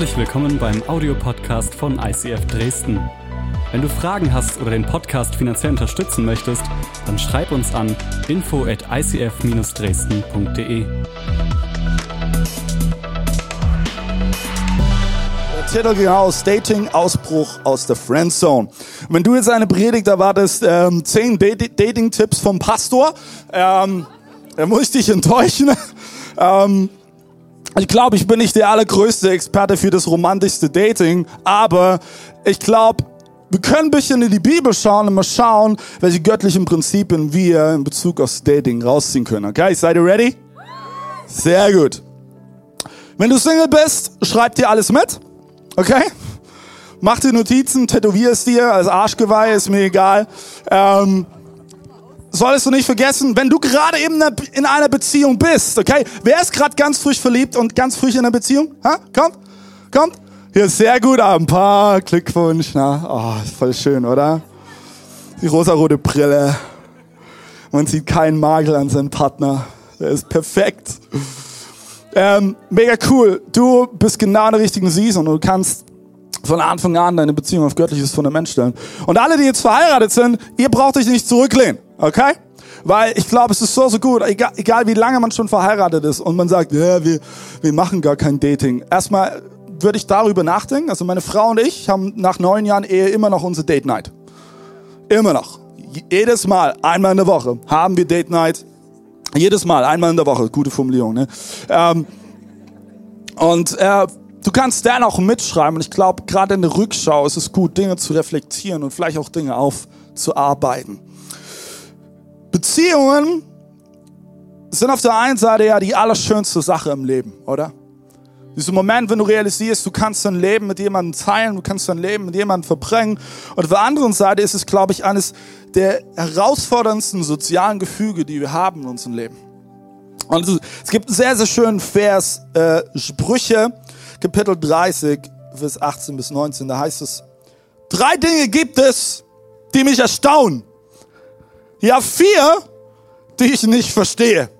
Herzlich willkommen beim Audiopodcast von ICF Dresden. Wenn du Fragen hast oder den Podcast finanziell unterstützen möchtest, dann schreib uns an info at icf-dresden.de. Titel ging aus Dating, Ausbruch aus der Friendzone. Wenn du jetzt eine Predigt erwartest, ähm, zehn Dating-Tipps vom Pastor, ähm, dann muss ich dich enttäuschen. ähm, ich glaube, ich bin nicht der allergrößte Experte für das romantischste Dating, aber ich glaube, wir können ein bisschen in die Bibel schauen und mal schauen, welche göttlichen Prinzipien wir in Bezug aufs Dating rausziehen können. Okay, seid ihr ready? Sehr gut. Wenn du Single bist, schreib dir alles mit. Okay? Mach dir Notizen, tätowier es dir als Arschgeweih, ist mir egal. Ähm, solltest du nicht vergessen, wenn du gerade eben in einer Beziehung bist, okay? Wer ist gerade ganz frisch verliebt und ganz frisch in einer Beziehung? Ha? Kommt, kommt. Hier ist sehr gut, ein paar Glückwunsch. Na, oh, voll schön, oder? Die rosarote Brille. Man sieht keinen Makel an seinem Partner. Der ist perfekt. Ähm, mega cool. Du bist genau in der richtigen Season du kannst von Anfang an deine Beziehung auf göttliches Fundament stellen. Und alle, die jetzt verheiratet sind, ihr braucht euch nicht zurücklehnen, okay? Weil ich glaube, es ist so, so gut, egal, egal wie lange man schon verheiratet ist und man sagt, ja, wir, wir machen gar kein Dating. Erstmal würde ich darüber nachdenken. Also meine Frau und ich haben nach neun Jahren Ehe immer noch unsere Date Night. Immer noch. Jedes Mal, einmal in der Woche, haben wir Date Night. Jedes Mal, einmal in der Woche. Gute Formulierung, ne? Ähm, und äh, Du kannst dann auch mitschreiben und ich glaube, gerade in der Rückschau ist es gut, Dinge zu reflektieren und vielleicht auch Dinge aufzuarbeiten. Beziehungen sind auf der einen Seite ja die allerschönste Sache im Leben, oder? Dieser Moment, wenn du realisierst, du kannst dein Leben mit jemandem teilen, du kannst dein Leben mit jemandem verbringen. Und auf der anderen Seite ist es, glaube ich, eines der herausforderndsten sozialen Gefüge, die wir haben in unserem Leben. Und es gibt einen sehr, sehr schönen Vers, äh, Sprüche Kapitel 30, Vers 18 bis 19, da heißt es, drei Dinge gibt es, die mich erstaunen. Ja, vier, die ich nicht verstehe.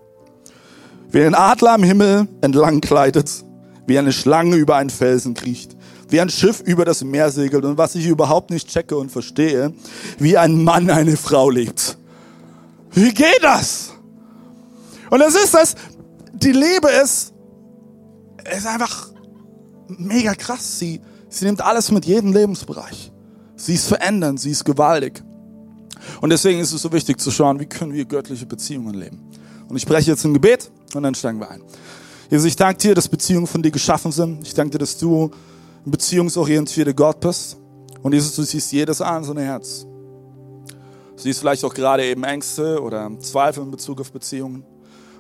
Wie ein Adler am Himmel entlang gleitet, wie eine Schlange über einen Felsen kriecht, wie ein Schiff über das Meer segelt und was ich überhaupt nicht checke und verstehe, wie ein Mann eine Frau liebt. Wie geht das? Und es ist das, die Liebe ist, ist einfach mega krass. Sie, sie nimmt alles mit jedem Lebensbereich. Sie ist verändernd, sie ist gewaltig. Und deswegen ist es so wichtig zu schauen, wie können wir göttliche Beziehungen leben. Und ich spreche jetzt ein Gebet und dann steigen wir ein. Jesus, ich danke dir, dass Beziehungen von dir geschaffen sind. Ich danke dir, dass du ein beziehungsorientierter Gott bist. Und Jesus, du siehst jedes einzelne Herz. Du siehst vielleicht auch gerade eben Ängste oder Zweifel in Bezug auf Beziehungen.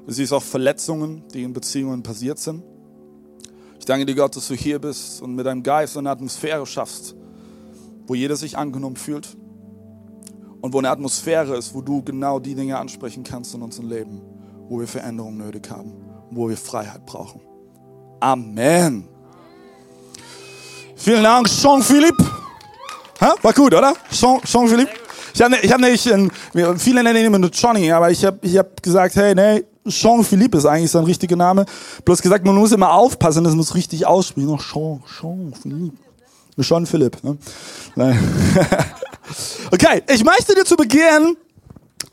Du siehst auch Verletzungen, die in Beziehungen passiert sind. Ich danke dir, Gott, dass du hier bist und mit deinem Geist eine Atmosphäre schaffst, wo jeder sich angenommen fühlt und wo eine Atmosphäre ist, wo du genau die Dinge ansprechen kannst in unserem Leben, wo wir Veränderung nötig haben, wo wir Freiheit brauchen. Amen. Vielen Dank, Jean-Philippe. War gut, oder? Jean-Philippe? Ich habe hab nicht, viele nennen ihn nur Johnny, aber ich habe ich hab gesagt, hey, nee, Jean-Philippe ist eigentlich sein richtiger Name. Bloß gesagt, man muss immer aufpassen, das muss richtig aussprechen. Jean, Jean-Philippe. Jean Philipp. Ne? okay, ich möchte dir zu Beginn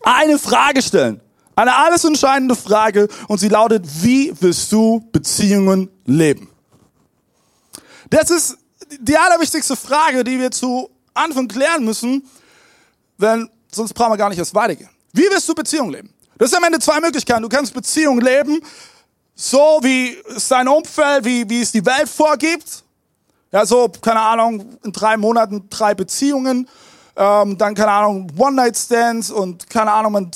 eine Frage stellen. Eine alles entscheidende Frage und sie lautet, wie willst du Beziehungen leben? Das ist die allerwichtigste Frage, die wir zu Anfang klären müssen, denn sonst brauchen wir gar nicht erst weitergehen. Wie willst du Beziehungen leben? Das sind am Ende zwei Möglichkeiten. Du kannst Beziehungen leben, so wie es dein Umfeld, wie, wie es die Welt vorgibt. Ja, so, keine Ahnung, in drei Monaten drei Beziehungen, ähm, dann, keine Ahnung, One-Night-Stands und, keine Ahnung, man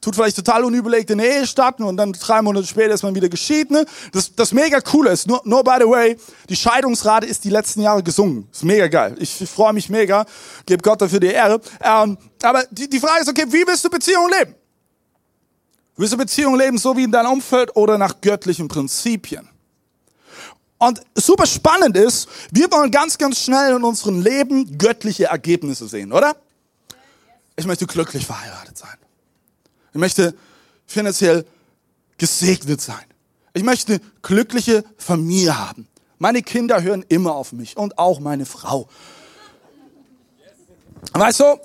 tut vielleicht total unüberlegt in Ehe starten und dann drei Monate später ist man wieder geschieden. Ne? Das, das mega coole ist, nur, nur by the way, die Scheidungsrate ist die letzten Jahre gesungen. Ist mega geil. Ich, ich freue mich mega, gebe Gott dafür die Ehre. Ähm, aber die, die Frage ist, okay, wie willst du Beziehungen leben? Willst du Beziehungen leben, so wie in deinem Umfeld oder nach göttlichen Prinzipien? Und super spannend ist, wir wollen ganz, ganz schnell in unserem Leben göttliche Ergebnisse sehen, oder? Ich möchte glücklich verheiratet sein. Ich möchte finanziell gesegnet sein. Ich möchte eine glückliche Familie haben. Meine Kinder hören immer auf mich und auch meine Frau. Weißt du,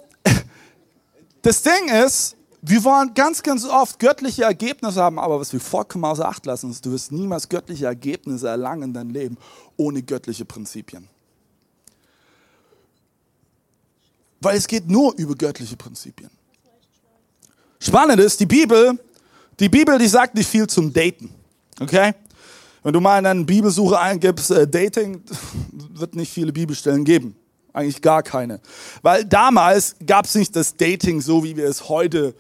das Ding ist, wir wollen ganz, ganz oft göttliche Ergebnisse haben, aber was wir vollkommen außer Acht lassen, ist, du wirst niemals göttliche Ergebnisse erlangen in deinem Leben ohne göttliche Prinzipien. Weil es geht nur über göttliche Prinzipien. Spannend ist, die Bibel, die Bibel, die sagt nicht viel zum Daten. Okay? Wenn du mal in eine Bibelsuche eingibst, äh, Dating, wird nicht viele Bibelstellen geben. Eigentlich gar keine. Weil damals gab es nicht das Dating so, wie wir es heute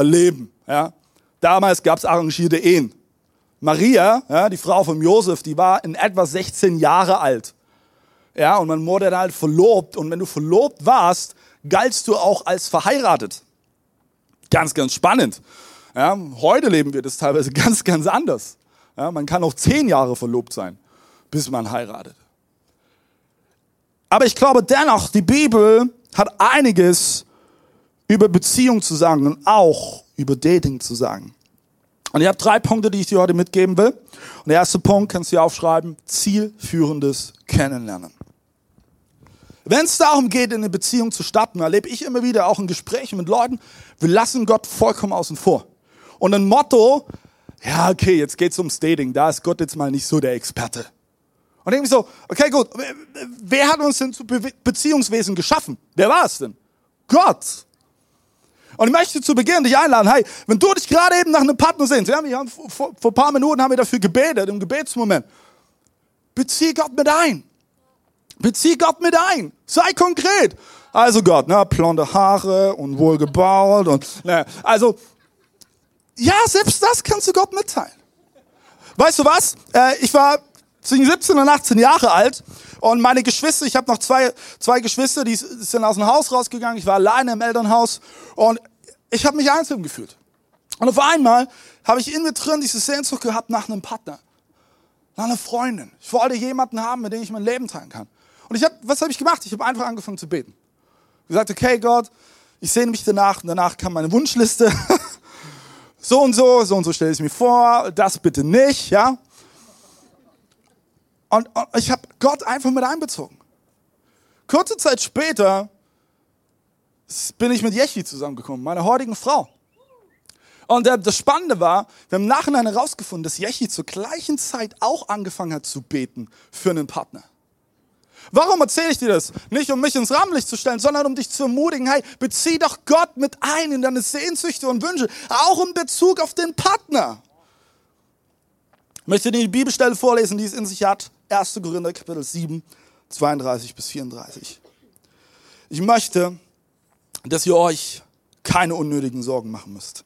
erleben. Ja? Damals gab es arrangierte Ehen. Maria, ja, die Frau von Josef, die war in etwa 16 Jahre alt. Ja, und man wurde dann halt verlobt. Und wenn du verlobt warst, galtst du auch als verheiratet. Ganz, ganz spannend. Ja, heute leben wir das teilweise ganz, ganz anders. Ja, man kann auch zehn Jahre verlobt sein, bis man heiratet. Aber ich glaube dennoch, die Bibel hat einiges über Beziehung zu sagen und auch über Dating zu sagen. Und ich habe drei Punkte, die ich dir heute mitgeben will. Und der erste Punkt kannst du hier aufschreiben, zielführendes Kennenlernen. Wenn es darum geht, in eine Beziehung zu starten, erlebe ich immer wieder auch in Gesprächen mit Leuten, wir lassen Gott vollkommen außen vor. Und ein Motto, ja, okay, jetzt geht's ums Dating, da ist Gott jetzt mal nicht so der Experte. Und irgendwie so, okay, gut, wer hat uns denn zu Be Beziehungswesen geschaffen? Wer war es denn? Gott. Und ich möchte zu Beginn dich einladen, hey, wenn du dich gerade eben nach einem Partner sehnst, ja, wir haben vor, vor ein paar Minuten haben wir dafür gebetet, im Gebetsmoment, bezieh Gott mit ein. Bezieh Gott mit ein. Sei konkret. Also Gott, ne, blonde Haare und wohlgebaut und, ne, also, ja, selbst das kannst du Gott mitteilen. Weißt du was? Äh, ich war zwischen 17 und 18 Jahre alt und meine Geschwister, ich habe noch zwei, zwei Geschwister, die sind aus dem Haus rausgegangen, ich war alleine im Elternhaus und ich habe mich einzeln gefühlt. Und auf einmal habe ich in mir drin diese Sehnsucht gehabt nach einem Partner, nach einer Freundin. Ich wollte jemanden haben, mit dem ich mein Leben teilen kann. Und ich habe, was habe ich gemacht? Ich habe einfach angefangen zu beten. Ich gesagt, okay, Gott, ich sehne mich danach. Und danach kam meine Wunschliste. so und so, so und so stelle ich mir vor. Das bitte nicht, ja. Und, und ich habe Gott einfach mit einbezogen. Kurze Zeit später bin ich mit Jechi zusammengekommen, meiner heutigen Frau. Und das Spannende war, wir haben im Nachhinein herausgefunden, dass Jechi zur gleichen Zeit auch angefangen hat zu beten für einen Partner. Warum erzähle ich dir das? Nicht um mich ins Rampenlicht zu stellen, sondern um dich zu ermutigen, hey, bezieh doch Gott mit ein in deine Sehnsüchte und Wünsche, auch in Bezug auf den Partner. Ich möchte dir die Bibelstelle vorlesen, die es in sich hat. 1. Korinther Kapitel 7, 32 bis 34. Ich möchte, dass ihr euch keine unnötigen Sorgen machen müsst.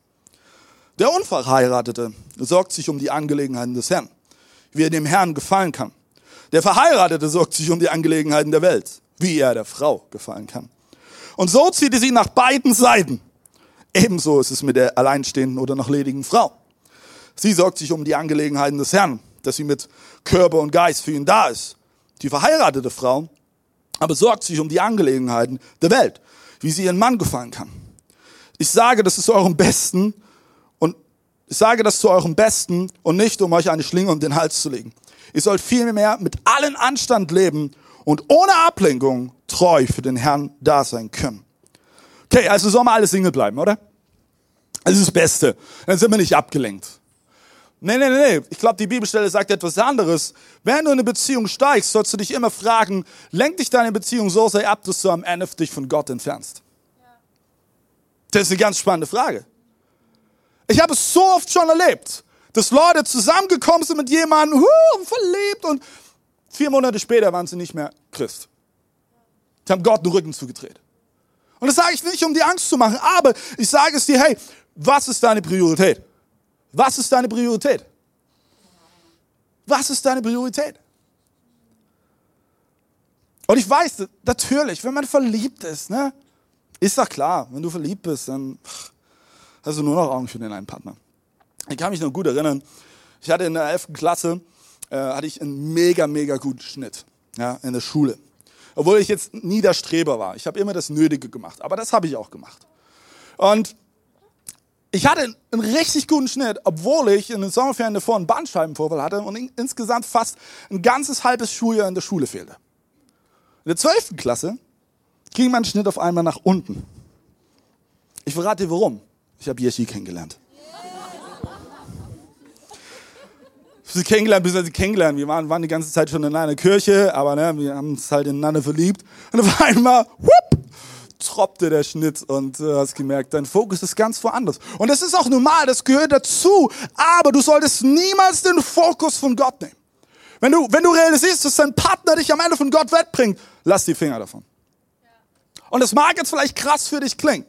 Der Unverheiratete sorgt sich um die Angelegenheiten des Herrn, wie er dem Herrn gefallen kann. Der Verheiratete sorgt sich um die Angelegenheiten der Welt, wie er der Frau gefallen kann. Und so zieht er sie nach beiden Seiten. Ebenso ist es mit der alleinstehenden oder noch ledigen Frau. Sie sorgt sich um die Angelegenheiten des Herrn, dass sie mit Körper und Geist für ihn da ist. Die verheiratete Frau aber sorgt sich um die Angelegenheiten der Welt, wie sie ihren Mann gefallen kann. Ich sage, das ist zu eurem Besten und ich sage das zu eurem Besten und nicht, um euch eine Schlinge um den Hals zu legen. Ihr sollt vielmehr mit allen Anstand leben und ohne Ablenkung treu für den Herrn da sein können. Okay, also sollen wir alle Single bleiben, oder? Das ist das Beste. Dann sind wir nicht abgelenkt. Nee, nee, nee, nee. Ich glaube, die Bibelstelle sagt etwas anderes. Wenn du in eine Beziehung steigst, sollst du dich immer fragen, lenkt dich deine Beziehung so sehr ab, dass du am Ende dich von Gott entfernst? Das ist eine ganz spannende Frage. Ich habe es so oft schon erlebt dass Leute zusammengekommen sind mit jemandem, huh, verliebt und vier Monate später waren sie nicht mehr Christ. Sie haben Gott den Rücken zugedreht. Und das sage ich nicht, um die Angst zu machen, aber ich sage es dir, hey, was ist deine Priorität? Was ist deine Priorität? Was ist deine Priorität? Und ich weiß, natürlich, wenn man verliebt ist, ne, ist doch klar, wenn du verliebt bist, dann hast du nur noch Augen für den einen Partner. Ich kann mich noch gut erinnern, ich hatte in der 11. Klasse, äh, hatte ich einen mega, mega guten Schnitt ja, in der Schule. Obwohl ich jetzt nie der Streber war. Ich habe immer das Nötige gemacht, aber das habe ich auch gemacht. Und ich hatte einen richtig guten Schnitt, obwohl ich in den Sommerferien davor einen Bandscheibenvorfall hatte und in, insgesamt fast ein ganzes halbes Schuljahr in der Schule fehlte. In der 12. Klasse ging mein Schnitt auf einmal nach unten. Ich verrate dir warum. Ich habe Yeshi kennengelernt. Sie kennengelernt, bis sie kennengelernt. Wir waren, waren die ganze Zeit schon in einer Kirche, aber ne, wir haben uns halt ineinander verliebt. Und auf einmal, whoop, troppte der Schnitt und du äh, hast gemerkt, dein Fokus ist ganz woanders. Und das ist auch normal, das gehört dazu. Aber du solltest niemals den Fokus von Gott nehmen. Wenn du, wenn du realisierst, dass dein Partner dich am Ende von Gott wegbringt, lass die Finger davon. Und das mag jetzt vielleicht krass für dich klingen.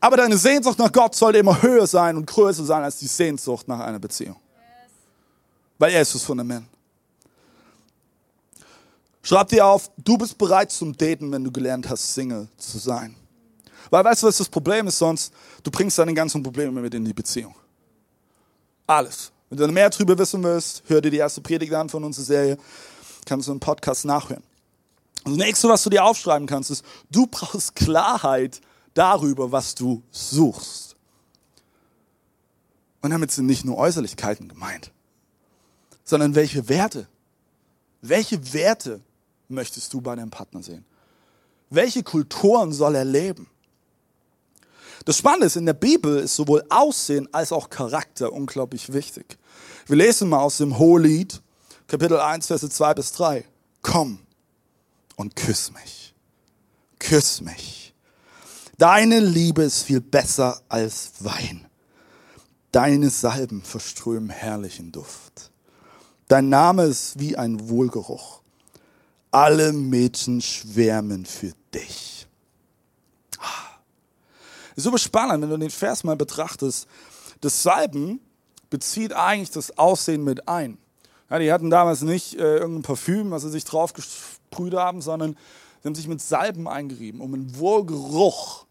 Aber deine Sehnsucht nach Gott sollte immer höher sein und größer sein als die Sehnsucht nach einer Beziehung. Weil er ist das Fundament. Schreib dir auf, du bist bereit zum Daten, wenn du gelernt hast, Single zu sein. Weil weißt du, was das Problem ist sonst? Du bringst deine ganzen Probleme mit in die Beziehung. Alles. Wenn du mehr darüber wissen willst, hör dir die erste Predigt an von unserer Serie. Kannst du im Podcast nachhören. Das nächste, was du dir aufschreiben kannst, ist, du brauchst Klarheit darüber, was du suchst. Und damit sind nicht nur Äußerlichkeiten gemeint, sondern welche Werte. Welche Werte möchtest du bei deinem Partner sehen? Welche Kulturen soll er leben? Das Spannende ist, in der Bibel ist sowohl Aussehen als auch Charakter unglaublich wichtig. Wir lesen mal aus dem Hohelied, Kapitel 1, Verse 2 bis 3. Komm und küss mich. Küss mich. Deine Liebe ist viel besser als Wein. Deine Salben verströmen herrlichen Duft. Dein Name ist wie ein Wohlgeruch. Alle Mädchen schwärmen für dich. Ah. Super spannend, wenn du den Vers mal betrachtest. Das Salben bezieht eigentlich das Aussehen mit ein. Ja, die hatten damals nicht äh, irgendein Parfüm, was sie sich drauf gesprüht haben, sondern sie haben sich mit Salben eingerieben, um einen Wohlgeruch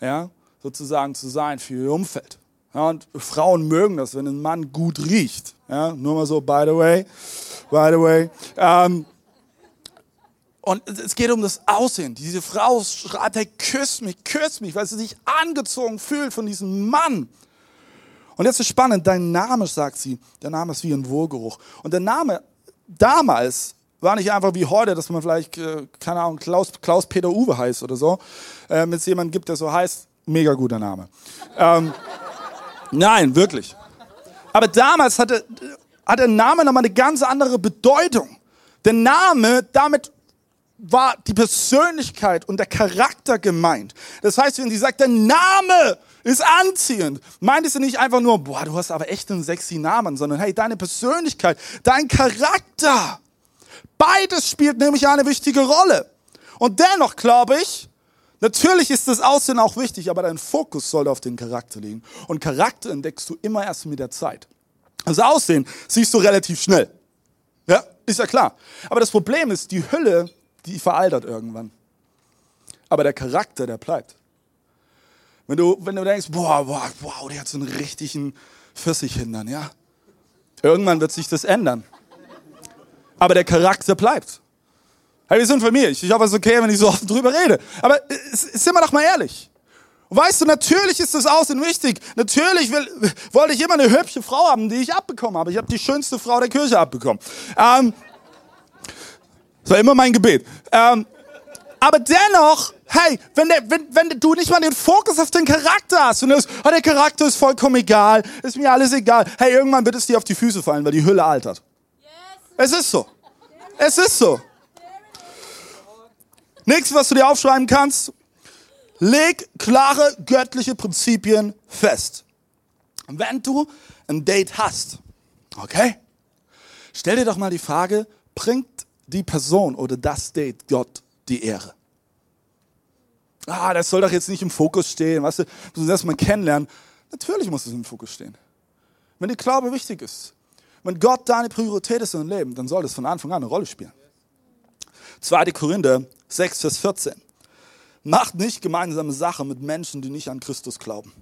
ja, sozusagen zu sein für ihr Umfeld. Ja, und Frauen mögen das, wenn ein Mann gut riecht. Ja, nur mal so, by the way, by the way. Ähm, und es geht um das Aussehen. Diese Frau schreibt, hey, küss mich, küss mich, weil sie sich angezogen fühlt von diesem Mann. Und jetzt ist spannend, dein Name, sagt sie, der Name ist wie ein Wohlgeruch. Und der Name damals war nicht einfach wie heute, dass man vielleicht, äh, keine Ahnung, Klaus, Klaus Peter Uwe heißt oder so. Wenn es jemanden gibt, der so heißt, mega guter Name. ähm, nein, wirklich. Aber damals hatte, hatte der Name nochmal eine ganz andere Bedeutung. Der Name, damit war die Persönlichkeit und der Charakter gemeint. Das heißt, wenn sie sagt, der Name ist anziehend, meint sie nicht einfach nur, boah, du hast aber echt einen sexy Namen, sondern hey, deine Persönlichkeit, dein Charakter. Beides spielt nämlich eine wichtige Rolle. Und dennoch glaube ich, natürlich ist das Aussehen auch wichtig, aber dein Fokus sollte auf den Charakter liegen. Und Charakter entdeckst du immer erst mit der Zeit. Das Aussehen siehst du relativ schnell. Ja, ist ja klar. Aber das Problem ist, die Hülle die veraltert irgendwann. Aber der Charakter, der bleibt. Wenn du, wenn du denkst, boah, boah, wow, der hat so einen richtigen Pfirsich hindern, ja. Irgendwann wird sich das ändern. Aber der Charakter bleibt. Hey, wir sind Familie. Ich hoffe, es ist okay, wenn ich so offen drüber rede. Aber sind wir doch mal ehrlich. weißt du, natürlich ist das Aussehen wichtig. Natürlich will, wollte ich immer eine hübsche Frau haben, die ich abbekommen habe. Ich habe die schönste Frau der Kirche abbekommen. Ähm, das war immer mein Gebet. Ähm, aber dennoch, hey, wenn, der, wenn, wenn du nicht mal den Fokus auf den Charakter hast und sagst, oh, der Charakter ist vollkommen egal, ist mir alles egal. Hey, irgendwann wird es dir auf die Füße fallen, weil die Hülle altert. Yes. Es ist so. Es ist so. Nächstes, was du dir aufschreiben kannst, leg klare göttliche Prinzipien fest. Wenn du ein Date hast, okay, stell dir doch mal die Frage, bringt die Person oder das Date Gott die Ehre. Ah, das soll doch jetzt nicht im Fokus stehen, weißt du, du musst erstmal kennenlernen. Natürlich muss es im Fokus stehen. Wenn die Glaube wichtig ist, wenn Gott deine Priorität ist in deinem Leben, dann soll das von Anfang an eine Rolle spielen. 2. Korinther 6, Vers 14. Macht nicht gemeinsame Sache mit Menschen, die nicht an Christus glauben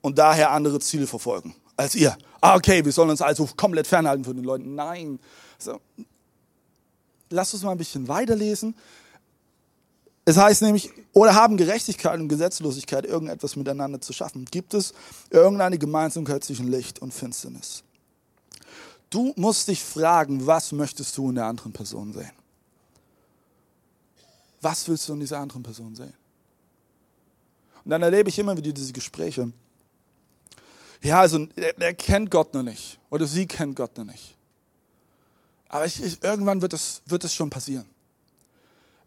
und daher andere Ziele verfolgen als ihr. Ah, okay, wir sollen uns also komplett fernhalten von den Leuten. Nein. So, lass uns mal ein bisschen weiterlesen. Es heißt nämlich, oder haben Gerechtigkeit und Gesetzlosigkeit irgendetwas miteinander zu schaffen? Gibt es irgendeine Gemeinsamkeit zwischen Licht und Finsternis? Du musst dich fragen, was möchtest du in der anderen Person sehen? Was willst du in dieser anderen Person sehen? Und dann erlebe ich immer wieder diese Gespräche. Ja, also er, kennt Gott noch nicht oder sie kennt Gott noch nicht. Aber ich, ich, irgendwann wird es, wird schon passieren.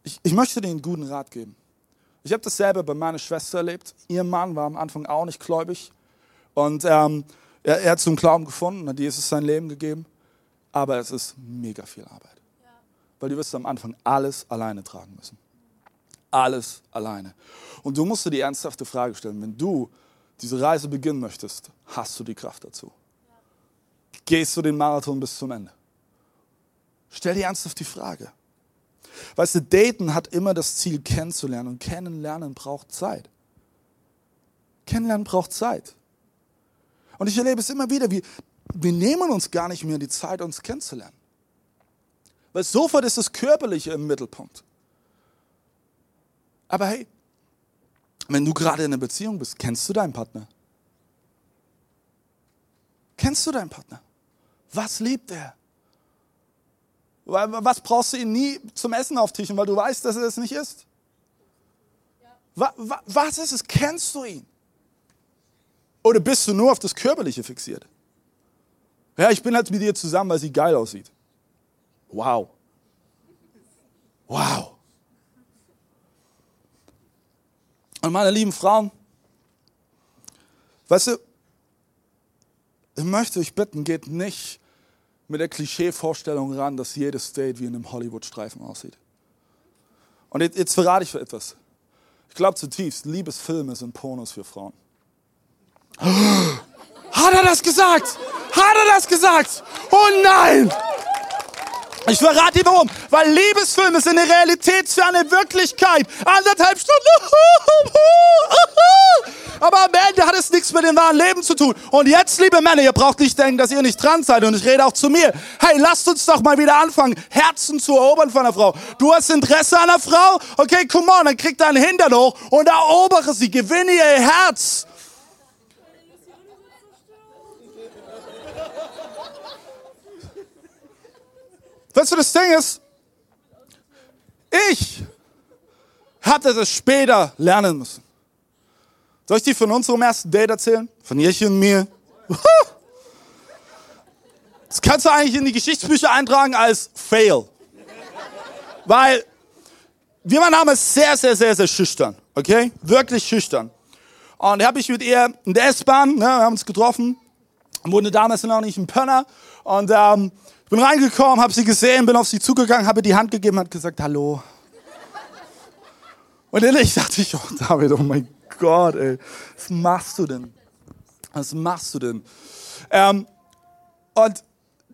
Ich, ich möchte dir einen guten Rat geben. Ich habe das selber bei meiner Schwester erlebt. Ihr Mann war am Anfang auch nicht gläubig. Und ähm, er, er, hat zum Glauben gefunden, hat Jesus sein Leben gegeben. Aber es ist mega viel Arbeit. Ja. Weil du wirst am Anfang alles alleine tragen müssen. Alles alleine. Und du musst dir die ernsthafte Frage stellen, wenn du diese Reise beginnen möchtest, hast du die Kraft dazu? Ja. Gehst du den Marathon bis zum Ende? Stell dir ernsthaft die Frage. Weißt du, daten hat immer das Ziel, kennenzulernen. Und kennenlernen braucht Zeit. Kennenlernen braucht Zeit. Und ich erlebe es immer wieder, wie, wir nehmen uns gar nicht mehr die Zeit, uns kennenzulernen. Weil sofort ist das Körperliche im Mittelpunkt. Aber hey, wenn du gerade in einer Beziehung bist, kennst du deinen Partner? Kennst du deinen Partner? Was liebt er? Was brauchst du ihn nie zum Essen auftischen, weil du weißt, dass er es nicht ist? Was ist es? Kennst du ihn? Oder bist du nur auf das Körperliche fixiert? Ja, ich bin halt mit dir zusammen, weil sie geil aussieht. Wow. Wow. Und meine lieben Frauen, weißt du, ich möchte euch bitten, geht nicht mit der Klischee-Vorstellung ran, dass jedes Date wie in einem Hollywood-Streifen aussieht. Und jetzt, jetzt verrate ich etwas. Ich glaube zutiefst, Liebesfilme sind Pornos für Frauen. Hat er das gesagt? Hat er das gesagt? Oh nein! Ich verrate dir warum. Weil Liebesfilme sind eine realitätsferne Wirklichkeit. Anderthalb Stunden. Aber am Ende hat es nichts mit dem wahren Leben zu tun. Und jetzt, liebe Männer, ihr braucht nicht denken, dass ihr nicht dran seid. Und ich rede auch zu mir. Hey, lasst uns doch mal wieder anfangen, Herzen zu erobern von einer Frau. Du hast Interesse an einer Frau? Okay, come on, dann krieg deinen Hintern hoch und erobere sie. Gewinne ihr Herz. Weißt du, das Ding ist, ich hatte das später lernen müssen. Soll ich dir von unserem ersten Date erzählen? Von Jirchen und mir? Das kannst du eigentlich in die Geschichtsbücher eintragen als Fail. Weil wir waren damals sehr, sehr, sehr, sehr schüchtern. Okay? Wirklich schüchtern. Und da habe ich mit ihr in der S-Bahn, ne, wir haben uns getroffen, wurde damals noch nicht ein Pönner. Und ähm, bin reingekommen, habe sie gesehen, bin auf sie zugegangen, habe die Hand gegeben, hat gesagt, hallo. Und innerlich dachte ich, oh David, oh mein Gott, ey, was machst du denn? Was machst du denn? Ähm, und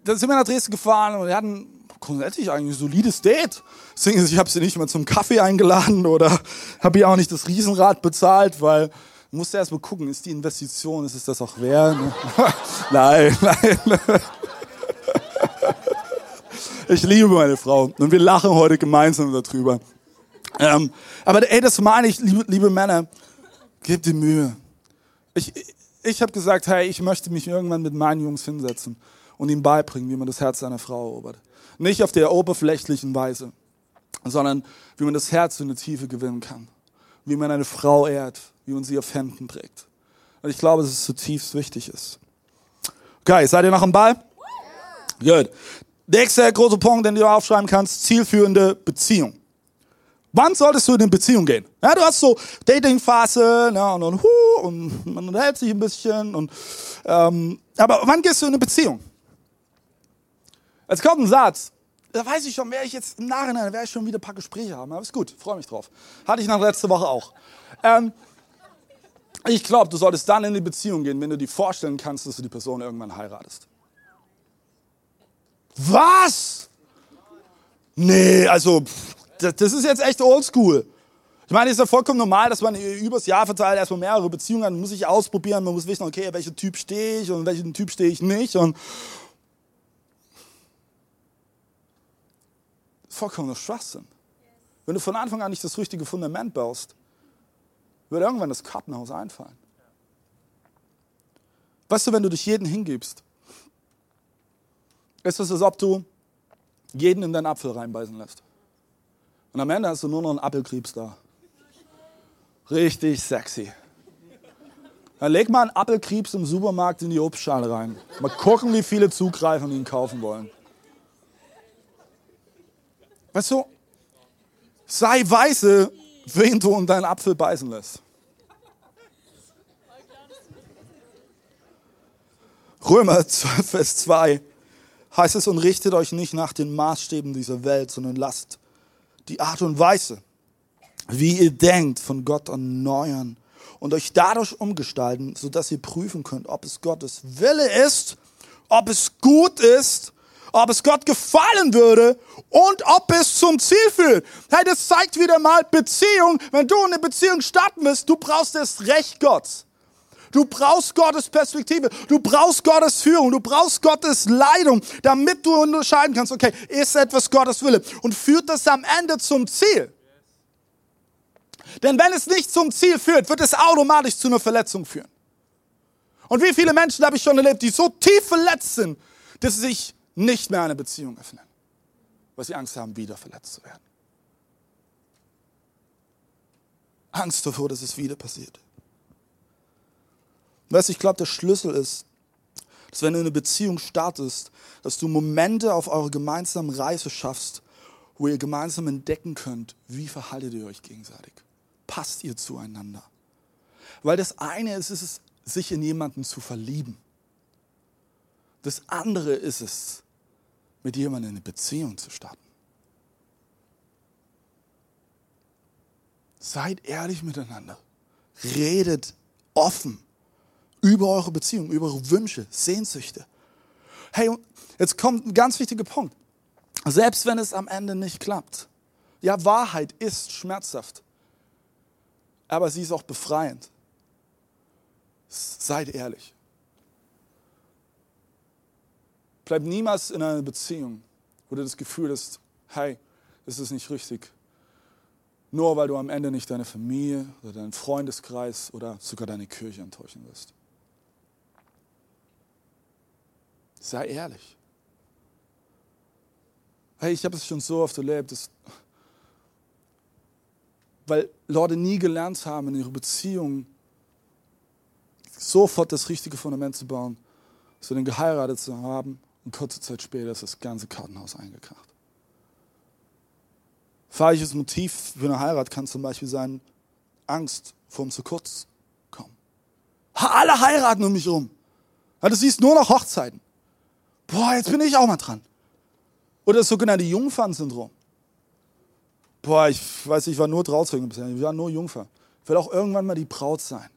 dann sind wir nach Dresden gefahren und wir hatten grundsätzlich eigentlich ein solides Date. Deswegen, ich habe sie nicht mal zum Kaffee eingeladen oder habe ihr auch nicht das Riesenrad bezahlt, weil ich musste erst mal gucken, ist die Investition, ist es das auch wert? nein, nein. Ich liebe meine Frau und wir lachen heute gemeinsam darüber. Ähm, aber ey, das meine ich, liebe, liebe Männer, gebt dir Mühe. Ich, ich habe gesagt, hey, ich möchte mich irgendwann mit meinen Jungs hinsetzen und ihnen beibringen, wie man das Herz einer Frau erobert. Nicht auf der oberflächlichen Weise, sondern wie man das Herz in eine Tiefe gewinnen kann. Wie man eine Frau ehrt, wie man sie auf Händen trägt. Und ich glaube, dass es zutiefst wichtig ist. Okay, seid ihr noch am Ball? Gut. Nächster große Punkt, den du aufschreiben kannst, zielführende Beziehung. Wann solltest du in eine Beziehung gehen? Ja, du hast so Datingphase ja, und, und, und man unterhält sich ein bisschen. Und, ähm, aber wann gehst du in eine Beziehung? Jetzt kommt ein Satz. Da weiß ich schon, werde ich jetzt im Nachhinein, werde ich schon wieder ein paar Gespräche haben. Aber ist gut, freue mich drauf. Hatte ich nach letzte Woche auch. Ähm, ich glaube, du solltest dann in die Beziehung gehen, wenn du dir vorstellen kannst, dass du die Person irgendwann heiratest. Was? Nee, also, das, ist jetzt echt oldschool. Ich meine, es ist ja vollkommen normal, dass man übers Jahr verteilt erstmal mehrere Beziehungen hat. Man muss sich ausprobieren, man muss wissen, okay, welchen Typ stehe ich und welchen Typ stehe ich nicht. Und vollkommener Schwachsinn. Wenn du von Anfang an nicht das richtige Fundament baust, wird irgendwann das Kartenhaus einfallen. Weißt du, wenn du dich jeden hingibst, ist es, als ob du jeden in deinen Apfel reinbeißen lässt. Und am Ende hast du nur noch einen Apfelkrebs da. Richtig sexy. Dann leg mal einen Apfelkrebs im Supermarkt in die Obstschale rein. Mal gucken, wie viele zugreifen und ihn kaufen wollen. Weißt du, sei weise, wen du in deinen Apfel beißen lässt. Römer 12, Vers 2 heißt es, und richtet euch nicht nach den Maßstäben dieser Welt, sondern lasst die Art und Weise, wie ihr denkt, von Gott erneuern und euch dadurch umgestalten, sodass ihr prüfen könnt, ob es Gottes Wille ist, ob es gut ist, ob es Gott gefallen würde und ob es zum Ziel führt. Hey, das zeigt wieder mal Beziehung. Wenn du eine Beziehung starten willst, du brauchst das Recht Gottes. Du brauchst Gottes Perspektive, du brauchst Gottes Führung, du brauchst Gottes Leitung, damit du unterscheiden kannst, okay, ist etwas Gottes Wille und führt das am Ende zum Ziel. Denn wenn es nicht zum Ziel führt, wird es automatisch zu einer Verletzung führen. Und wie viele Menschen habe ich schon erlebt, die so tief verletzt sind, dass sie sich nicht mehr eine Beziehung öffnen, weil sie Angst haben, wieder verletzt zu werden. Angst davor, dass es wieder passiert. Weißt du, ich glaube, der Schlüssel ist, dass wenn du eine Beziehung startest, dass du Momente auf eurer gemeinsamen Reise schaffst, wo ihr gemeinsam entdecken könnt, wie verhaltet ihr euch gegenseitig. Passt ihr zueinander? Weil das eine ist, ist es, sich in jemanden zu verlieben. Das andere ist es, mit jemandem eine Beziehung zu starten. Seid ehrlich miteinander. Redet offen über eure Beziehung, über eure Wünsche, Sehnsüchte. Hey, jetzt kommt ein ganz wichtiger Punkt. Selbst wenn es am Ende nicht klappt. Ja, Wahrheit ist schmerzhaft. Aber sie ist auch befreiend. Seid ehrlich. Bleib niemals in einer Beziehung, wo du das Gefühl hast, hey, das ist nicht richtig. Nur weil du am Ende nicht deine Familie oder deinen Freundeskreis oder sogar deine Kirche enttäuschen wirst. Sei ehrlich. Hey, ich habe es schon so oft erlebt, dass, weil Leute nie gelernt haben, in ihrer Beziehung sofort das richtige Fundament zu bauen, so den geheiratet zu haben und kurze Zeit später ist das ganze Kartenhaus eingekracht. Falsches Motiv für eine Heirat kann zum Beispiel sein, Angst vorm zu kurz kommen. Alle heiraten um mich rum. Du siehst nur noch Hochzeiten. Boah, jetzt bin ich auch mal dran. Oder das sogenannte Jungfern-Syndrom. Boah, ich weiß, ich war nur Trauzeuge bisher. Ich war nur Jungfer. Ich will auch irgendwann mal die Braut sein.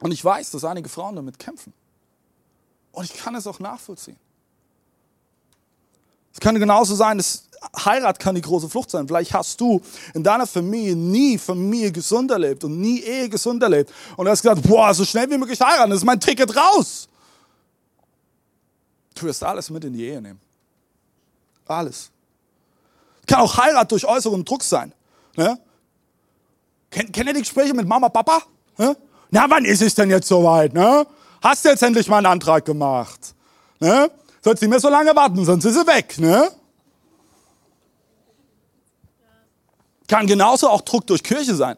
Und ich weiß, dass einige Frauen damit kämpfen. Und ich kann es auch nachvollziehen. Es kann genauso sein, dass Heirat kann die große Flucht sein. Vielleicht hast du in deiner Familie nie Familie gesund erlebt und nie Ehe gesund erlebt. Und du hast gesagt, boah, so schnell wie möglich heiraten, das ist mein Ticket raus. Du wirst alles mit in die Ehe nehmen. Alles. Kann auch Heirat durch äußeren Druck sein. Ne? Kennt, kennt ihr die Gespräche mit Mama, Papa? Ne? Na, wann ist es denn jetzt soweit? Ne? Hast du jetzt endlich mal einen Antrag gemacht? Ne? Sollst nicht mehr so lange warten, sonst ist sie weg. Ne? Kann genauso auch Druck durch Kirche sein.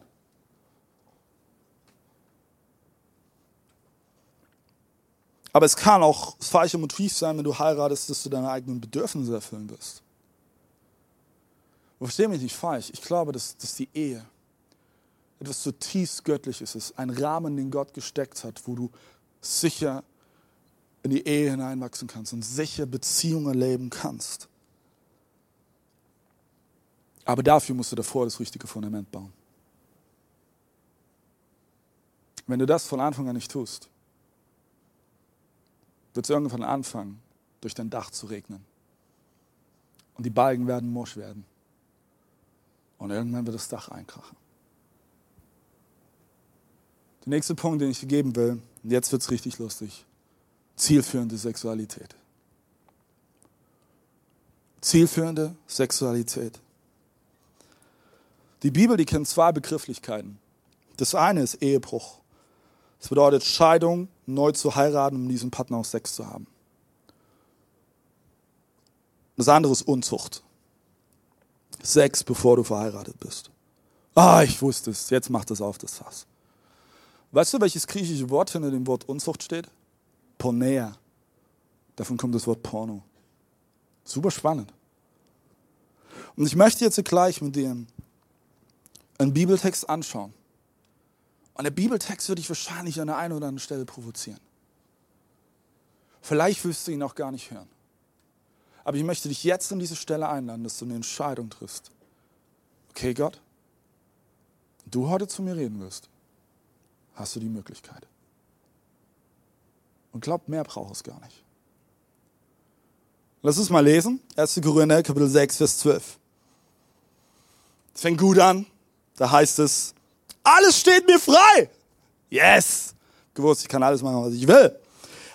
Aber es kann auch das falsche Motiv sein, wenn du heiratest, dass du deine eigenen Bedürfnisse erfüllen wirst. Versteh mich nicht falsch. Ich glaube, dass, dass die Ehe etwas zutiefst Göttliches ist. Ein Rahmen, den Gott gesteckt hat, wo du sicher in die Ehe hineinwachsen kannst und sicher Beziehungen leben kannst. Aber dafür musst du davor das richtige Fundament bauen. Wenn du das von Anfang an nicht tust, wird es irgendwann anfangen, durch dein Dach zu regnen. Und die Balken werden morsch werden. Und irgendwann wird das Dach einkrachen. Der nächste Punkt, den ich dir geben will, und jetzt wird es richtig lustig, zielführende Sexualität. Zielführende Sexualität. Die Bibel, die kennt zwei Begrifflichkeiten. Das eine ist Ehebruch. Das bedeutet Scheidung, neu zu heiraten, um diesen Partner aus Sex zu haben. Das andere ist Unzucht. Sex, bevor du verheiratet bist. Ah, ich wusste es. Jetzt macht es auf das Fass. Weißt du, welches griechische Wort hinter dem Wort Unzucht steht? Pornea. Davon kommt das Wort Porno. Super spannend. Und ich möchte jetzt gleich mit dir einen Bibeltext anschauen. Und der Bibeltext würde dich wahrscheinlich an der einen oder anderen Stelle provozieren. Vielleicht wirst du ihn auch gar nicht hören. Aber ich möchte dich jetzt an diese Stelle einladen, dass du eine Entscheidung triffst. Okay, Gott, du heute zu mir reden wirst, hast du die Möglichkeit. Und glaub, mehr braucht es gar nicht. Lass uns mal lesen. 1. Korinther, Kapitel 6, Vers 12. Es fängt gut an. Da heißt es, alles steht mir frei. Yes. Gewusst, ich kann alles machen, was ich will.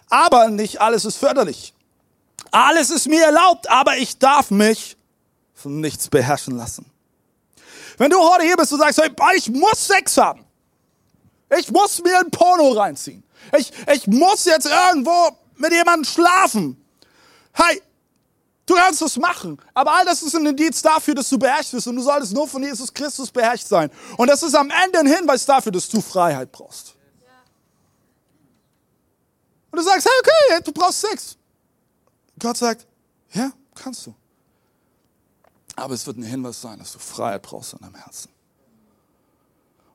Aber nicht alles ist förderlich. Alles ist mir erlaubt, aber ich darf mich von nichts beherrschen lassen. Wenn du heute hier bist und sagst, hey, ich muss Sex haben. Ich muss mir ein Porno reinziehen. Ich, ich muss jetzt irgendwo mit jemandem schlafen. Hey, du kannst das machen. Aber all das ist ein Indiz dafür, dass du beherrscht bist. Und du solltest nur von Jesus Christus beherrscht sein. Und das ist am Ende ein Hinweis dafür, dass du Freiheit brauchst. Und du sagst, hey, okay, du brauchst Sex. Gott sagt, ja, kannst du. Aber es wird ein Hinweis sein, dass du Freiheit brauchst in deinem Herzen.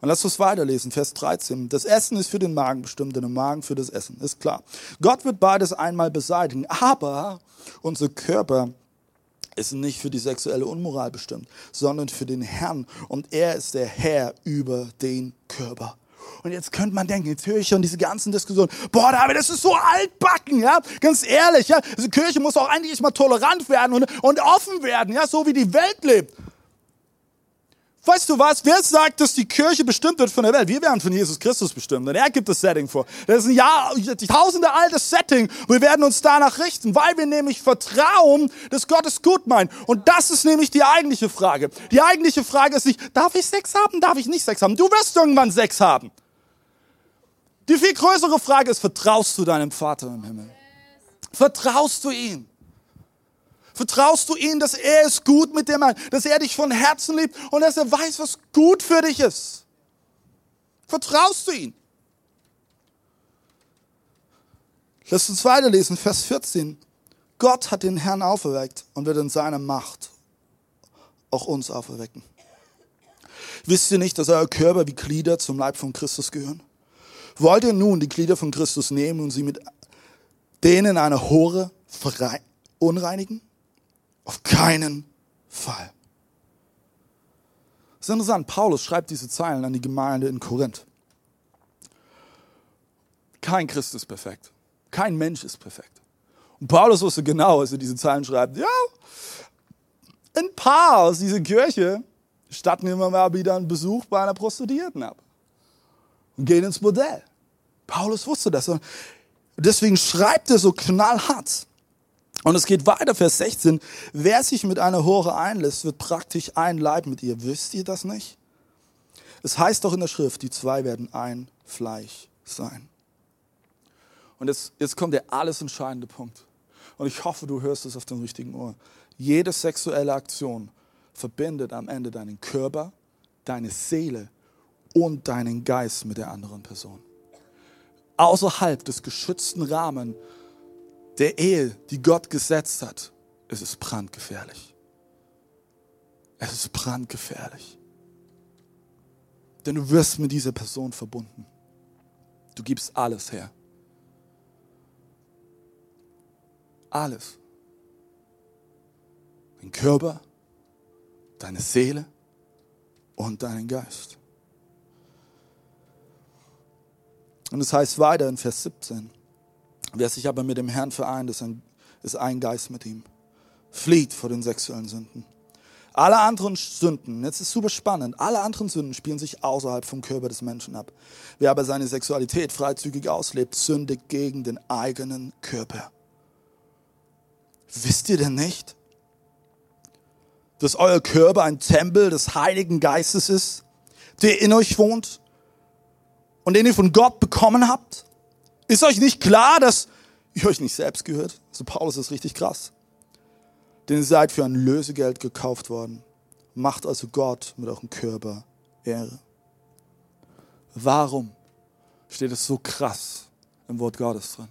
Und lass uns weiterlesen, Vers 13. Das Essen ist für den Magen bestimmt, der Magen für das Essen, ist klar. Gott wird beides einmal beseitigen, aber unser Körper ist nicht für die sexuelle Unmoral bestimmt, sondern für den Herrn. Und er ist der Herr über den Körper. Und jetzt könnte man denken, jetzt höre ich schon diese ganzen Diskussionen. Boah, David, das ist so altbacken, ja. Ganz ehrlich, ja. Diese Kirche muss auch eigentlich mal tolerant werden und, und offen werden, ja, so wie die Welt lebt. Weißt du was? Wer sagt, dass die Kirche bestimmt wird von der Welt? Wir werden von Jesus Christus bestimmt. Und er gibt das Setting vor. Das ist ein Jahr, tausende altes Setting. Wir werden uns danach richten, weil wir nämlich vertrauen, dass Gott es gut meint. Und das ist nämlich die eigentliche Frage. Die eigentliche Frage ist nicht, darf ich Sex haben? Darf ich nicht Sex haben? Du wirst irgendwann Sex haben. Die viel größere Frage ist, vertraust du deinem Vater im Himmel? Vertraust du ihm? Vertraust du ihm, dass er es gut mit dir meint, dass er dich von Herzen liebt und dass er weiß, was gut für dich ist? Vertraust du ihm? Lass uns weiterlesen, Vers 14. Gott hat den Herrn auferweckt und wird in seiner Macht auch uns auferwecken. Wisst ihr nicht, dass euer Körper wie Glieder zum Leib von Christus gehören? Wollt ihr nun die Glieder von Christus nehmen und sie mit denen einer Hure unreinigen? Auf keinen Fall. Das ist interessant. Paulus schreibt diese Zeilen an die Gemeinde in Korinth. Kein Christ ist perfekt. Kein Mensch ist perfekt. Und Paulus wusste genau, als er diese Zeilen schreibt, ja, ein paar aus dieser Kirche statten immer mal wieder einen Besuch bei einer Prostituierten ab und gehen ins Modell. Paulus wusste das. Und deswegen schreibt er so knallhart. Und es geht weiter, Vers 16. Wer sich mit einer Hure einlässt, wird praktisch ein Leib mit ihr. Wisst ihr das nicht? Es heißt doch in der Schrift, die zwei werden ein Fleisch sein. Und jetzt, jetzt kommt der alles entscheidende Punkt. Und ich hoffe, du hörst es auf dem richtigen Ohr. Jede sexuelle Aktion verbindet am Ende deinen Körper, deine Seele und deinen Geist mit der anderen Person. Außerhalb des geschützten Rahmens der Ehe, die Gott gesetzt hat, ist es brandgefährlich. Es ist brandgefährlich. Denn du wirst mit dieser Person verbunden. Du gibst alles her. Alles. Dein Körper, deine Seele und deinen Geist. Und es heißt weiter in Vers 17, wer sich aber mit dem Herrn vereint, ist ein, ist ein Geist mit ihm. Flieht vor den sexuellen Sünden. Alle anderen Sünden, jetzt ist super spannend, alle anderen Sünden spielen sich außerhalb vom Körper des Menschen ab. Wer aber seine Sexualität freizügig auslebt, sündigt gegen den eigenen Körper. Wisst ihr denn nicht, dass euer Körper ein Tempel des Heiligen Geistes ist, der in euch wohnt und den ihr von Gott bekommen habt? Ist euch nicht klar, dass ihr euch nicht selbst gehört? So Paulus ist richtig krass. Denn ihr seid für ein Lösegeld gekauft worden. Macht also Gott mit eurem Körper Ehre. Warum steht es so krass im Wort Gottes drin?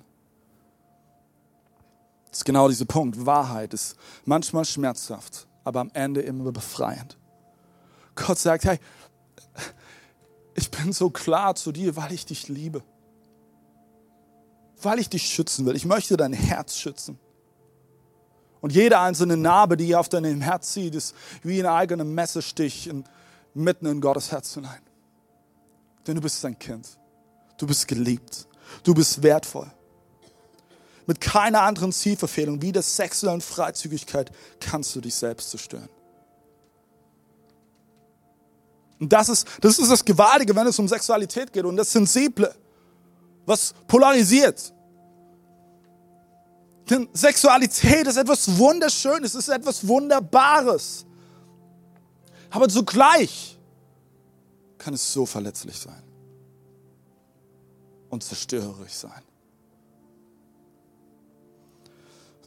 Das ist genau dieser Punkt. Wahrheit ist manchmal schmerzhaft, aber am Ende immer befreiend. Gott sagt, hey, ich bin so klar zu dir, weil ich dich liebe. Weil ich dich schützen will. Ich möchte dein Herz schützen. Und jede einzelne Narbe, die auf deinem Herz zieht, ist wie ein eigener Messerstich in, mitten in Gottes Herz hinein. Denn du bist sein Kind. Du bist geliebt. Du bist wertvoll. Mit keiner anderen Zielverfehlung wie der sexuellen Freizügigkeit kannst du dich selbst zerstören. Und das ist, das ist das Gewaltige, wenn es um Sexualität geht und das Sensible, was polarisiert. Denn Sexualität ist etwas Wunderschönes, es ist etwas Wunderbares. Aber zugleich kann es so verletzlich sein und zerstörerisch sein.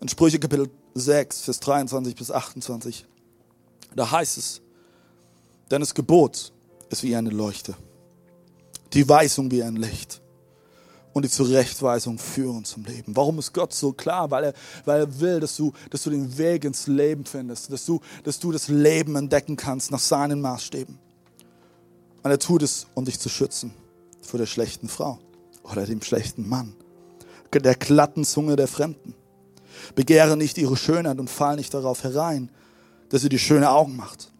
In Sprüche Kapitel 6, Vers 23 bis 28, da heißt es, denn das Gebot ist wie eine Leuchte, die Weisung wie ein Licht und die Zurechtweisung führen zum Leben. Warum ist Gott so klar? Weil er, weil er will, dass du, dass du den Weg ins Leben findest, dass du, dass du das Leben entdecken kannst nach seinen Maßstäben. Und er tut es, um dich zu schützen vor der schlechten Frau oder dem schlechten Mann, der glatten Zunge der Fremden. Begehre nicht ihre Schönheit und fall nicht darauf herein, dass sie dir schöne Augen macht.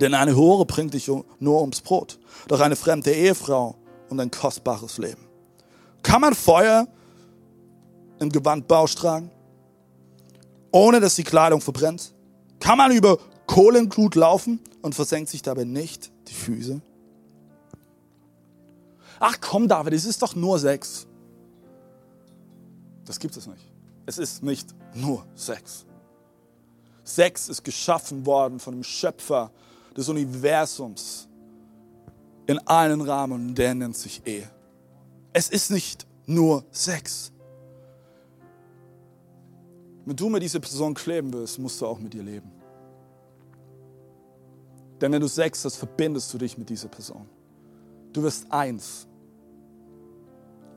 Denn eine Hure bringt dich nur ums Brot, doch eine fremde Ehefrau und ein kostbares Leben. Kann man Feuer im Gewand Bausch tragen, ohne dass die Kleidung verbrennt? Kann man über Kohlenglut laufen und versenkt sich dabei nicht die Füße? Ach komm, David, es ist doch nur Sex. Das gibt es nicht. Es ist nicht nur Sex. Sex ist geschaffen worden von dem Schöpfer des Universums in einen Rahmen und der nennt sich Ehe. Es ist nicht nur Sex. Wenn du mit dieser Person kleben willst, musst du auch mit ihr leben. Denn wenn du Sex hast, verbindest du dich mit dieser Person. Du wirst eins.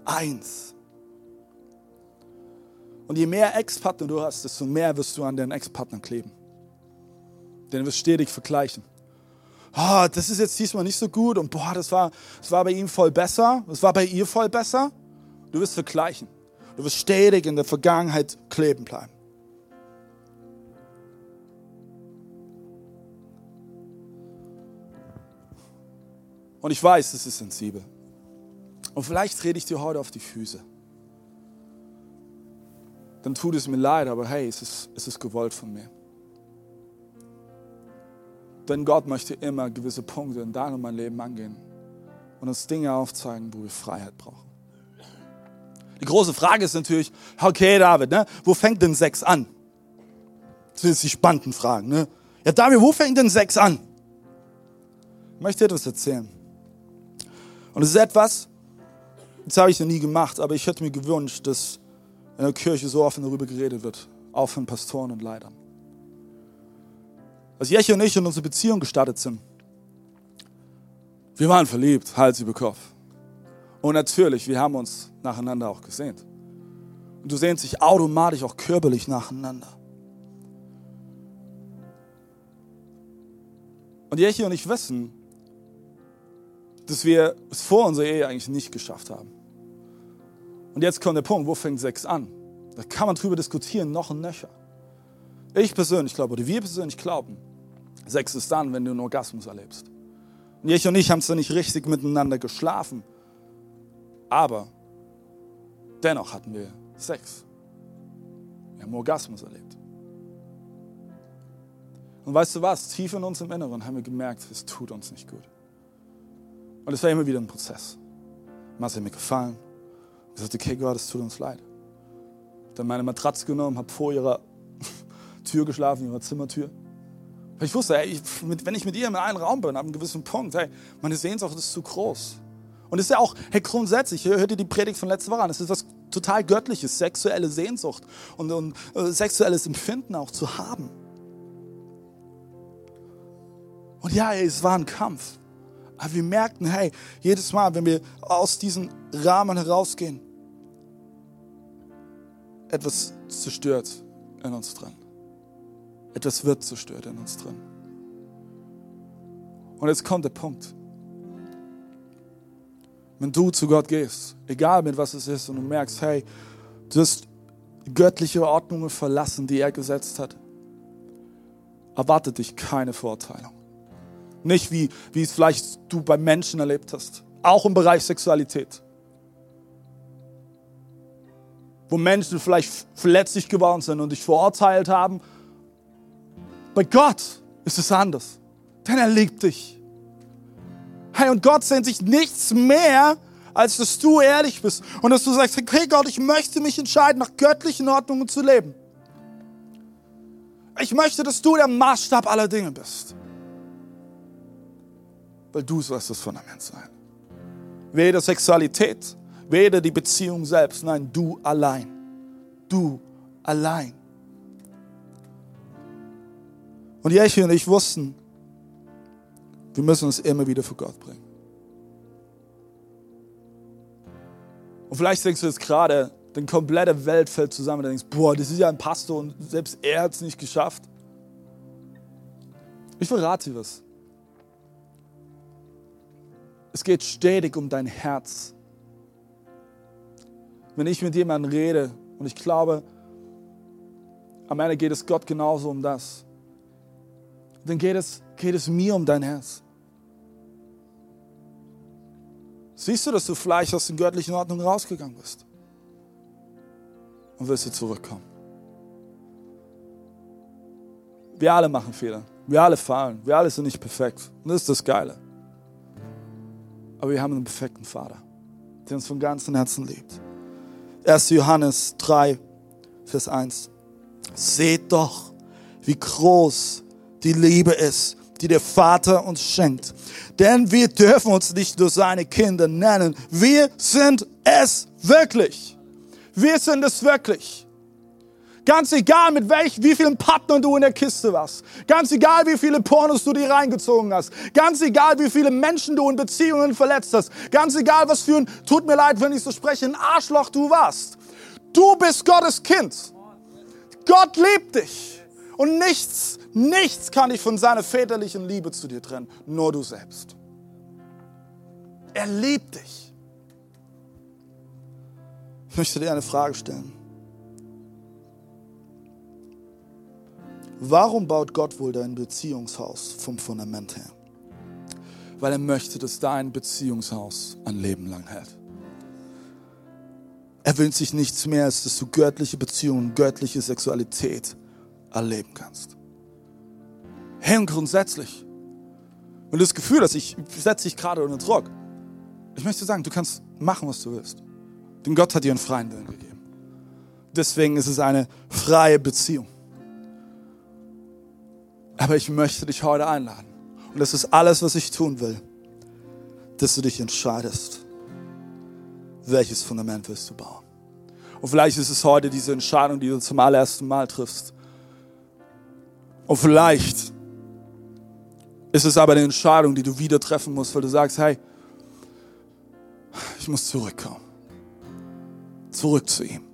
Eins. Und je mehr Ex-Partner du hast, desto mehr wirst du an deinen Ex-Partnern kleben. Denn du wirst stetig vergleichen oh, das ist jetzt diesmal nicht so gut und boah, das war, das war bei ihm voll besser, das war bei ihr voll besser. Du wirst vergleichen. Du wirst stetig in der Vergangenheit kleben bleiben. Und ich weiß, das ist sensibel. Und vielleicht rede ich dir heute auf die Füße. Dann tut es mir leid, aber hey, es ist, es ist gewollt von mir. Denn Gott möchte immer gewisse Punkte in dein und mein Leben angehen und uns Dinge aufzeigen, wo wir Freiheit brauchen. Die große Frage ist natürlich, okay, David, ne, wo fängt denn Sex an? Das sind jetzt die spannenden Fragen. Ne? Ja, David, wo fängt denn Sex an? Ich möchte dir etwas erzählen. Und es ist etwas, das habe ich noch nie gemacht, aber ich hätte mir gewünscht, dass in der Kirche so offen darüber geredet wird, auch von Pastoren und Leitern. Als Jeche und ich in unsere Beziehung gestartet sind, wir waren verliebt, Hals über Kopf. Und natürlich, wir haben uns nacheinander auch gesehnt. Und du sehnst dich automatisch auch körperlich nacheinander. Und Jeche und ich wissen, dass wir es vor unserer Ehe eigentlich nicht geschafft haben. Und jetzt kommt der Punkt, wo fängt Sex an? Da kann man drüber diskutieren, noch ein nöcher. Ich persönlich glaube, oder wir persönlich glauben, Sex ist dann, wenn du einen Orgasmus erlebst. Und ich und ich haben zwar nicht richtig miteinander geschlafen, aber dennoch hatten wir Sex. Wir haben Orgasmus erlebt. Und weißt du was? Tief in uns im Inneren haben wir gemerkt, es tut uns nicht gut. Und es war immer wieder ein Prozess. Was hat mir gefallen? Ich gesagt, okay, Gott, es tut uns leid. Dann meine Matratze genommen, habe vor ihrer Tür geschlafen, ihrer Zimmertür Weil ich wusste, ey, wenn ich mit ihr in einem Raum bin, ab einem gewissen Punkt, hey, meine Sehnsucht ist zu groß. Und es ist ja auch, hey, grundsätzlich, hört ihr die Predigt von letzter Woche an, es ist was total Göttliches, sexuelle Sehnsucht und, und äh, sexuelles Empfinden auch zu haben. Und ja, ey, es war ein Kampf. Aber wir merkten, hey, jedes Mal, wenn wir aus diesem Rahmen herausgehen, etwas zerstört in uns drin. Etwas wird zerstört in uns drin. Und jetzt kommt der Punkt. Wenn du zu Gott gehst, egal mit was es ist, und du merkst, hey, du hast göttliche Ordnungen verlassen, die er gesetzt hat, erwartet dich keine Verurteilung. Nicht wie, wie es vielleicht du bei Menschen erlebt hast. Auch im Bereich Sexualität. Wo Menschen vielleicht verletzlich geworden sind und dich verurteilt haben. Bei Gott ist es anders. Denn er liebt dich. Hey, und Gott sehnt sich nichts mehr, als dass du ehrlich bist und dass du sagst, okay Gott, ich möchte mich entscheiden, nach göttlichen Ordnungen zu leben. Ich möchte, dass du der Maßstab aller Dinge bist weil du sollst das Fundament sein. Weder Sexualität, weder die Beziehung selbst, nein, du allein. Du allein. Und Jeche und ich wussten, wir müssen uns immer wieder vor Gott bringen. Und vielleicht denkst du jetzt gerade, deine komplette Welt fällt zusammen. Du denkst, boah, das ist ja ein Pastor und selbst er hat es nicht geschafft. Ich verrate dir was. Es geht stetig um dein Herz. Wenn ich mit jemandem rede, und ich glaube, am Ende geht es Gott genauso um das, dann geht es, geht es mir um dein Herz. Siehst du, dass du vielleicht aus der göttlichen Ordnung rausgegangen bist? Und wirst du zurückkommen? Wir alle machen Fehler. Wir alle fallen. Wir alle sind nicht perfekt. Und das ist das Geile. Aber wir haben einen perfekten Vater, der uns von ganzem Herzen liebt. 1. Johannes 3, Vers 1. Seht doch, wie groß die Liebe ist, die der Vater uns schenkt. Denn wir dürfen uns nicht nur seine Kinder nennen. Wir sind es wirklich. Wir sind es wirklich. Ganz egal, mit welch, wie vielen Partnern du in der Kiste warst. Ganz egal, wie viele Pornos du dir reingezogen hast. Ganz egal, wie viele Menschen du in Beziehungen verletzt hast. Ganz egal, was für ein, tut mir leid, wenn ich so spreche, ein Arschloch du warst. Du bist Gottes Kind. Gott liebt dich. Und nichts, nichts kann dich von seiner väterlichen Liebe zu dir trennen. Nur du selbst. Er liebt dich. Ich möchte dir eine Frage stellen. Warum baut Gott wohl dein Beziehungshaus vom Fundament her? Weil er möchte, dass dein Beziehungshaus ein Leben lang hält. Er wünscht sich nichts mehr, als dass du göttliche Beziehungen, göttliche Sexualität erleben kannst. Hey, und grundsätzlich, wenn du das Gefühl hast, ich setze dich gerade unter Druck, ich möchte sagen, du kannst machen, was du willst. Denn Gott hat dir einen freien Willen gegeben. Deswegen ist es eine freie Beziehung. Aber ich möchte dich heute einladen. Und das ist alles, was ich tun will, dass du dich entscheidest, welches Fundament willst du bauen. Und vielleicht ist es heute diese Entscheidung, die du zum allerersten Mal triffst. Und vielleicht ist es aber eine Entscheidung, die du wieder treffen musst, weil du sagst, hey, ich muss zurückkommen. Zurück zu ihm.